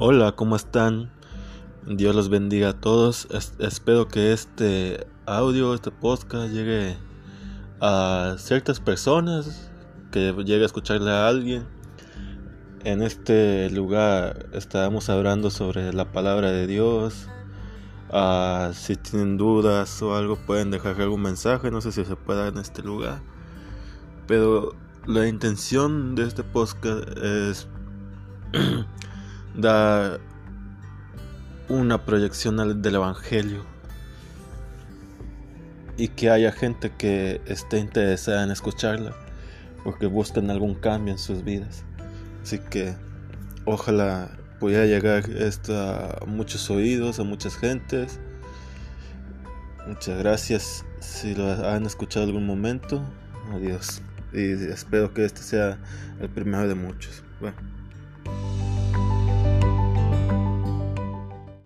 Hola, ¿cómo están? Dios los bendiga a todos. espero que este audio, este podcast llegue a ciertas personas, que llegue a escucharle a alguien. En este lugar estaremos hablando sobre la palabra de Dios. Ah, si tienen dudas o algo pueden dejar algún mensaje, no sé si se pueda en este lugar. Pero la intención de este podcast es da una proyección del Evangelio y que haya gente que esté interesada en escucharla porque buscan algún cambio en sus vidas. Así que ojalá pueda llegar esto a muchos oídos, a muchas gentes. Muchas gracias si lo han escuchado algún momento. Adiós. Y espero que este sea el primero de muchos. Bueno.